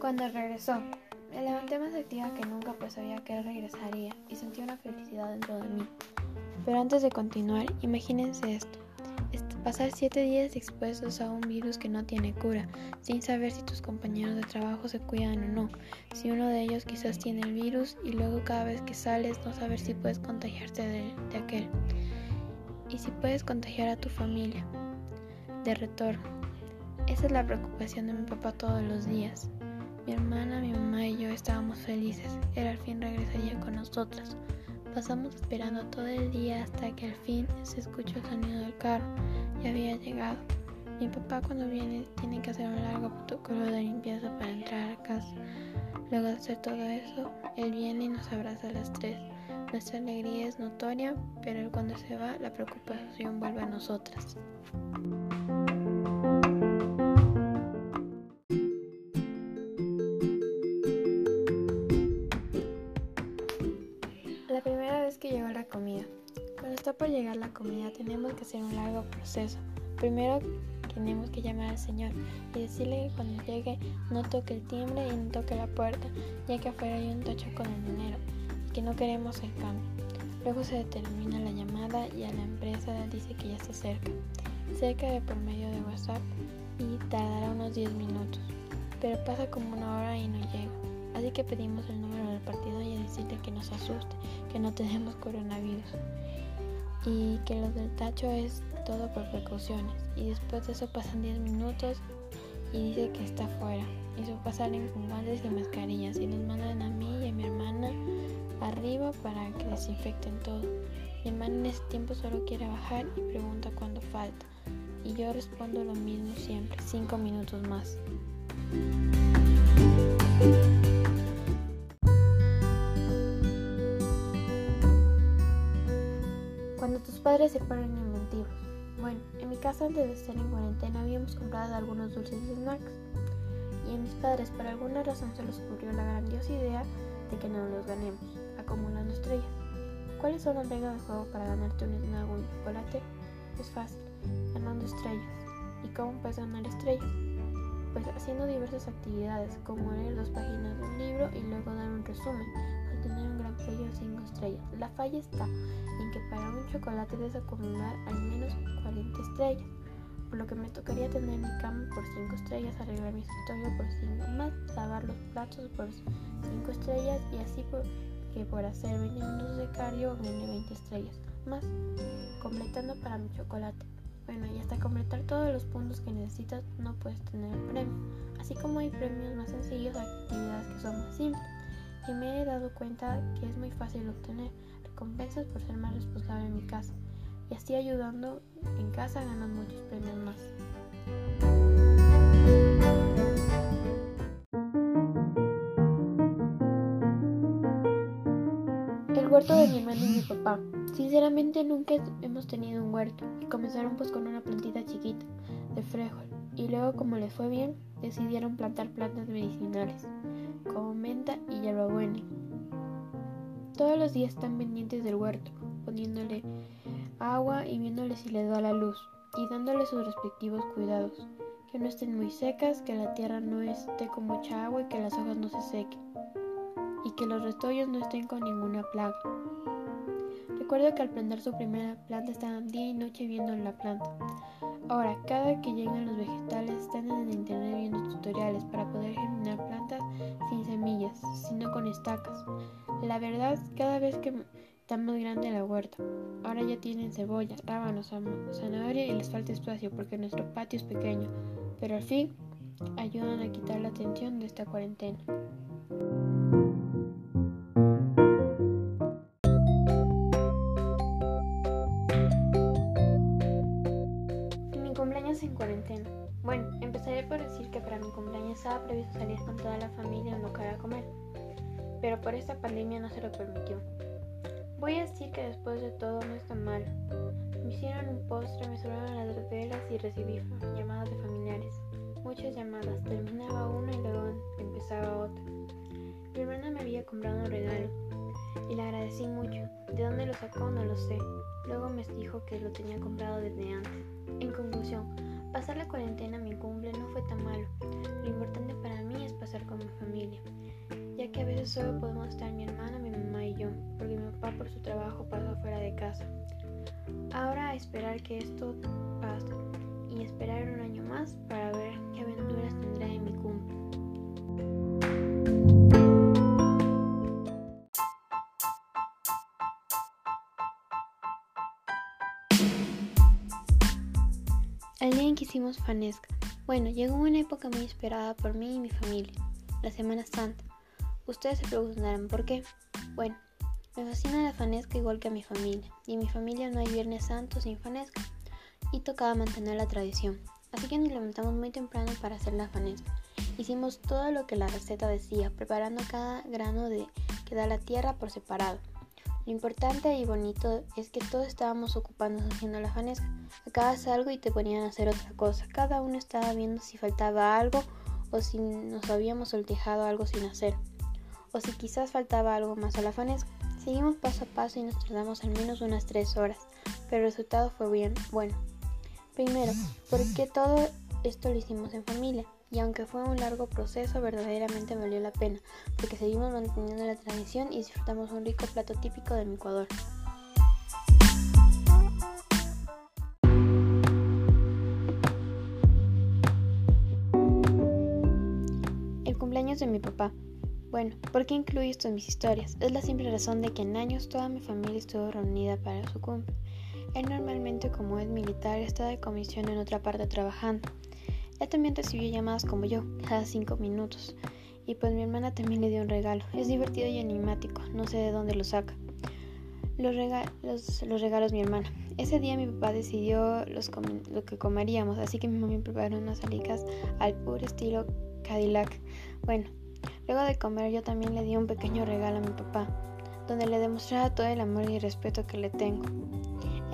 Cuando regresó, me levanté más activa que nunca pues sabía que él regresaría y sentí una felicidad dentro de mí. Pero antes de continuar, imagínense esto. Pasar siete días expuestos a un virus que no tiene cura, sin saber si tus compañeros de trabajo se cuidan o no, si uno de ellos quizás tiene el virus y luego cada vez que sales no saber si puedes contagiarte de, de aquel. Y si puedes contagiar a tu familia. De retorno. Esa es la preocupación de mi papá todos los días. Mi hermana, mi mamá y yo estábamos felices. Él al fin regresaría con nosotras. Pasamos esperando todo el día hasta que al fin se escuchó el sonido del carro. Ya había llegado. Mi papá cuando viene tiene que hacer un largo protocolo de limpieza para entrar a casa. Luego de hacer todo eso, él viene y nos abraza a las tres. Nuestra alegría es notoria, pero cuando se va, la preocupación vuelve a nosotras. La primera vez que llegó la comida. Cuando está por llegar la comida tenemos que hacer un largo proceso. Primero tenemos que llamar al Señor y decirle que cuando llegue no toque el timbre y no toque la puerta, ya que afuera hay un tacho con el dinero que no queremos el cambio. Luego se determina la llamada y a la empresa dice que ya está cerca. Cerca de por medio de WhatsApp y tardará unos 10 minutos, pero pasa como una hora y no llega. Así que pedimos el número del partido y decirle que nos asuste, que no tenemos coronavirus y que lo del tacho es todo por precauciones. Y después de eso pasan 10 minutos y dice que está fuera. Y su salen con guantes y mascarillas y nos mandan a mí y a mi hermana arriba para que desinfecten todo. Mi hermana en ese tiempo solo quiere bajar y pregunta cuándo falta. Y yo respondo lo mismo siempre, 5 minutos más. Cuando tus padres se ponen inventivos. Bueno, en mi casa antes de estar en cuarentena habíamos comprado algunos dulces y snacks. Y a mis padres por alguna razón se les ocurrió la grandiosa idea de que no los ganemos, acumulando estrellas. ¿Cuáles son las reglas del juego para ganarte un snack o un chocolate? Es fácil, ganando estrellas. ¿Y cómo puedes ganar estrellas? Pues haciendo diversas actividades, como leer dos páginas de un libro y luego dar un resumen, para tener un gran premio de 5 estrellas. La falla está en que para un chocolate debes acumular al menos 40 estrellas, por lo que me tocaría tener mi cama por 5 estrellas, arreglar mi escritorio por 5 más, lavar los platos por 5 estrellas y así por, que por hacer 20 minutos de gane 20 estrellas más, completando para mi chocolate. Bueno, y hasta completar todos los puntos que necesitas no puedes tener el premio, así como hay premios más sencillos a actividades que son más simples. Y me he dado cuenta que es muy fácil obtener recompensas por ser más responsable en mi casa, y así ayudando en casa ganan muchos premios más. Huerto de mi hermano y mi papá. Sinceramente nunca hemos tenido un huerto y comenzaron pues con una plantita chiquita de frijol y luego como les fue bien decidieron plantar plantas medicinales como menta y hierbabuena. Todos los días están pendientes del huerto, poniéndole agua y viéndole si le da la luz y dándole sus respectivos cuidados, que no estén muy secas, que la tierra no esté con mucha agua y que las hojas no se sequen y que los restollos no estén con ninguna plaga. Recuerdo que al plantar su primera planta estaban día y noche viendo la planta. Ahora, cada que llegan los vegetales están en el internet viendo tutoriales para poder germinar plantas sin semillas, sino con estacas. La verdad, cada vez que está más grande la huerta. Ahora ya tienen cebolla, rábanos, zanahoria y les falta espacio porque nuestro patio es pequeño, pero al fin ayudan a quitar la tensión de esta cuarentena. En cuarentena. Bueno, empezaré por decir que para mi cumpleaños estaba previsto salir con toda la familia a un a comer, pero por esta pandemia no se lo permitió. Voy a decir que después de todo no está mal. Me hicieron un postre, me sobraron las velas y recibí llamadas de familiares. Muchas llamadas, terminaba una y luego empezaba otra. Lo sacó? No lo sé. Luego me dijo que lo tenía comprado desde antes. Pasar la cuarentena a mi cumple no fue tan malo. Lo importante para mí es pasar con mi familia, ya que a veces solo podemos estar mi hermana, mi mamá y yo, porque mi papá por su trabajo pasa fuera de casa. Ahora esperar que esto pase y esperar un año más para ver qué aventuras tendrá en mi cumple. El día en que hicimos Fanesca. Bueno, llegó una época muy esperada por mí y mi familia, la Semana Santa. Ustedes se preguntarán por qué. Bueno, me fascina la Fanesca igual que a mi familia, y en mi familia no hay Viernes Santo sin Fanesca, y tocaba mantener la tradición. Así que nos levantamos muy temprano para hacer la Fanesca. Hicimos todo lo que la receta decía, preparando cada grano de que da la tierra por separado. Lo importante y bonito es que todos estábamos ocupando haciendo la fanesca. Acabas algo y te ponían a hacer otra cosa. Cada uno estaba viendo si faltaba algo o si nos habíamos soltejado algo sin hacer. O si quizás faltaba algo más a la fanesca. Seguimos paso a paso y nos tardamos al menos unas tres horas, pero el resultado fue bien bueno. Primero, porque todo esto lo hicimos en familia y aunque fue un largo proceso, verdaderamente valió la pena, porque seguimos manteniendo la tradición y disfrutamos un rico plato típico de mi Ecuador. El cumpleaños de mi papá. Bueno, ¿por qué incluyo esto en mis historias? Es la simple razón de que en años toda mi familia estuvo reunida para su cumple. Él normalmente como es militar está de comisión en otra parte trabajando. Él también recibió llamadas como yo, cada cinco minutos. Y pues mi hermana también le dio un regalo. Es divertido y enigmático, no sé de dónde lo saca. Los, regalos, los regalos mi hermana. Ese día mi papá decidió lo que comeríamos, así que mi mamá preparó unas alicas al puro estilo Cadillac. Bueno, luego de comer yo también le di un pequeño regalo a mi papá, donde le demostraba todo el amor y respeto que le tengo.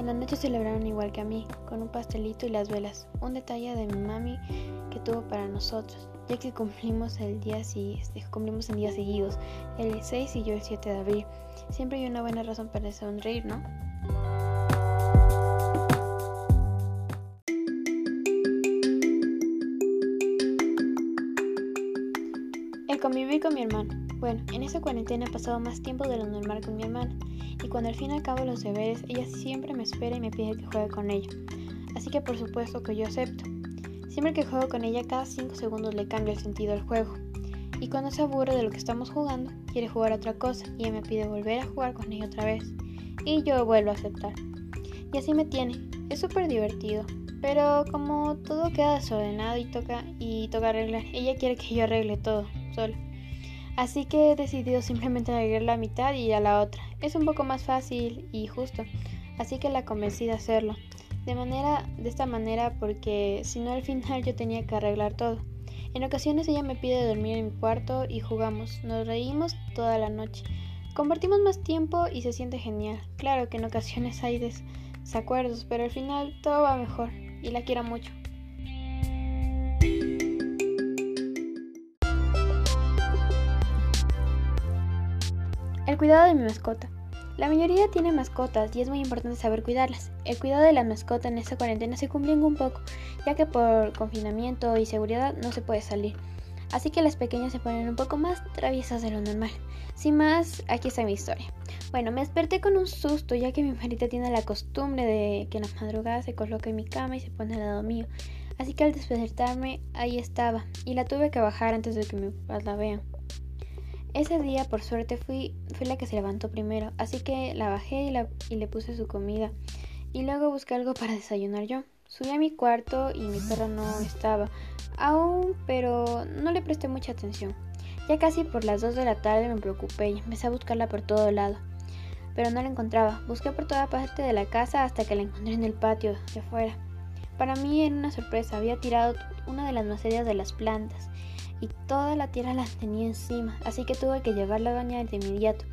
En la noche celebraron igual que a mí, con un pastelito y las velas, un detalle de mi mami que tuvo para nosotros, ya que cumplimos el día este, cumplimos en días seguidos, el 6 y yo el 7 de abril. Siempre hay una buena razón para sonreír, ¿no? Bueno, en esa cuarentena he pasado más tiempo de lo normal con mi hermana y cuando al fin acabo los deberes, ella siempre me espera y me pide que juegue con ella. Así que por supuesto que yo acepto. Siempre que juego con ella, cada 5 segundos le cambia el sentido al juego. Y cuando se aburre de lo que estamos jugando, quiere jugar a otra cosa y ella me pide volver a jugar con ella otra vez. Y yo vuelvo a aceptar. Y así me tiene. Es súper divertido. Pero como todo queda desordenado y toca, y toca arreglar, ella quiere que yo arregle todo, sola. Así que he decidido simplemente arreglar la mitad y a la otra. Es un poco más fácil y justo, así que la convencí de hacerlo. De manera, de esta manera porque si no al final yo tenía que arreglar todo. En ocasiones ella me pide dormir en mi cuarto y jugamos, nos reímos toda la noche. Compartimos más tiempo y se siente genial. Claro que en ocasiones hay desacuerdos, pero al final todo va mejor y la quiero mucho. Cuidado de mi mascota. La mayoría tiene mascotas y es muy importante saber cuidarlas. El cuidado de la mascota en esta cuarentena se cumplió un poco, ya que por confinamiento y seguridad no se puede salir. Así que las pequeñas se ponen un poco más traviesas de lo normal. Sin más, aquí está mi historia. Bueno, me desperté con un susto ya que mi marita tiene la costumbre de que en la madrugada se coloca en mi cama y se pone al lado mío. Así que al despertarme ahí estaba y la tuve que bajar antes de que mis papás la vean. Ese día, por suerte, fui, fui la que se levantó primero, así que la bajé y, le puse su comida. Y luego busqué algo para desayunar yo. Subí a mi cuarto y mi perro no estaba aún, pero no le presté mucha atención. Ya casi por las 2 de la tarde me preocupé y empecé a buscarla por todo lado. Pero no la encontraba. Busqué por toda parte de la casa hasta que la encontré en el patio de afuera. Para mí era una sorpresa. Había tirado una de las macerias de las plantas y toda la tierra la tenía encima, así que tuve que llevarla a bañar de inmediato.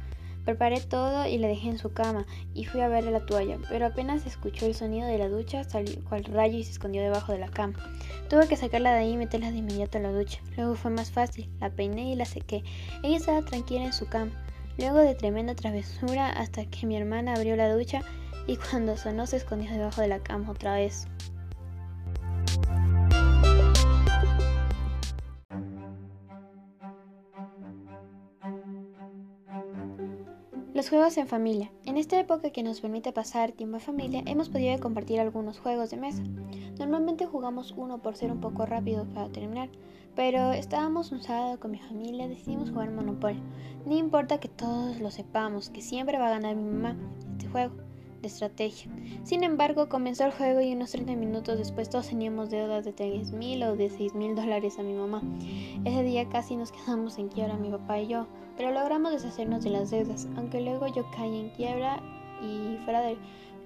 Preparé todo y la dejé en su cama y fui a verle la toalla, pero apenas escuchó el sonido de la ducha salió cual rayo y se escondió debajo de la cama. Tuve que sacarla de ahí y meterla de inmediato a la ducha. Luego fue más fácil, la peiné y la sequé. Ella estaba tranquila en su cama. Luego de tremenda travesura hasta que mi hermana abrió la ducha y cuando sonó se escondió debajo de la cama otra vez. Los juegos en familia. En esta época que nos permite pasar tiempo en familia, hemos podido compartir algunos juegos de mesa. Normalmente jugamos uno por ser un poco rápido para terminar, pero estábamos un sábado con mi familia, decidimos jugar Monopoly. No importa que todos lo sepamos, que siempre va a ganar mi mamá este juego de estrategia. Sin embargo, comenzó el juego y unos 30 minutos después todos teníamos deudas de 3 mil o de 6 mil dólares a mi mamá. Ese día casi nos quedamos en quiebra mi papá y yo, pero logramos deshacernos de las deudas, aunque luego yo caí en quiebra y fuera de,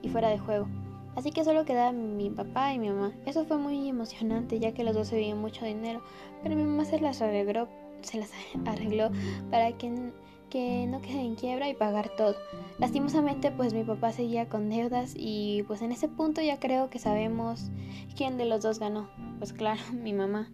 y fuera de juego. Así que solo quedaba mi papá y mi mamá. Eso fue muy emocionante ya que los dos se veían mucho dinero, pero mi mamá se las arregló para que que no quede en quiebra y pagar todo. Lastimosamente pues mi papá seguía con deudas y pues en ese punto ya creo que sabemos quién de los dos ganó. Pues claro, mi mamá.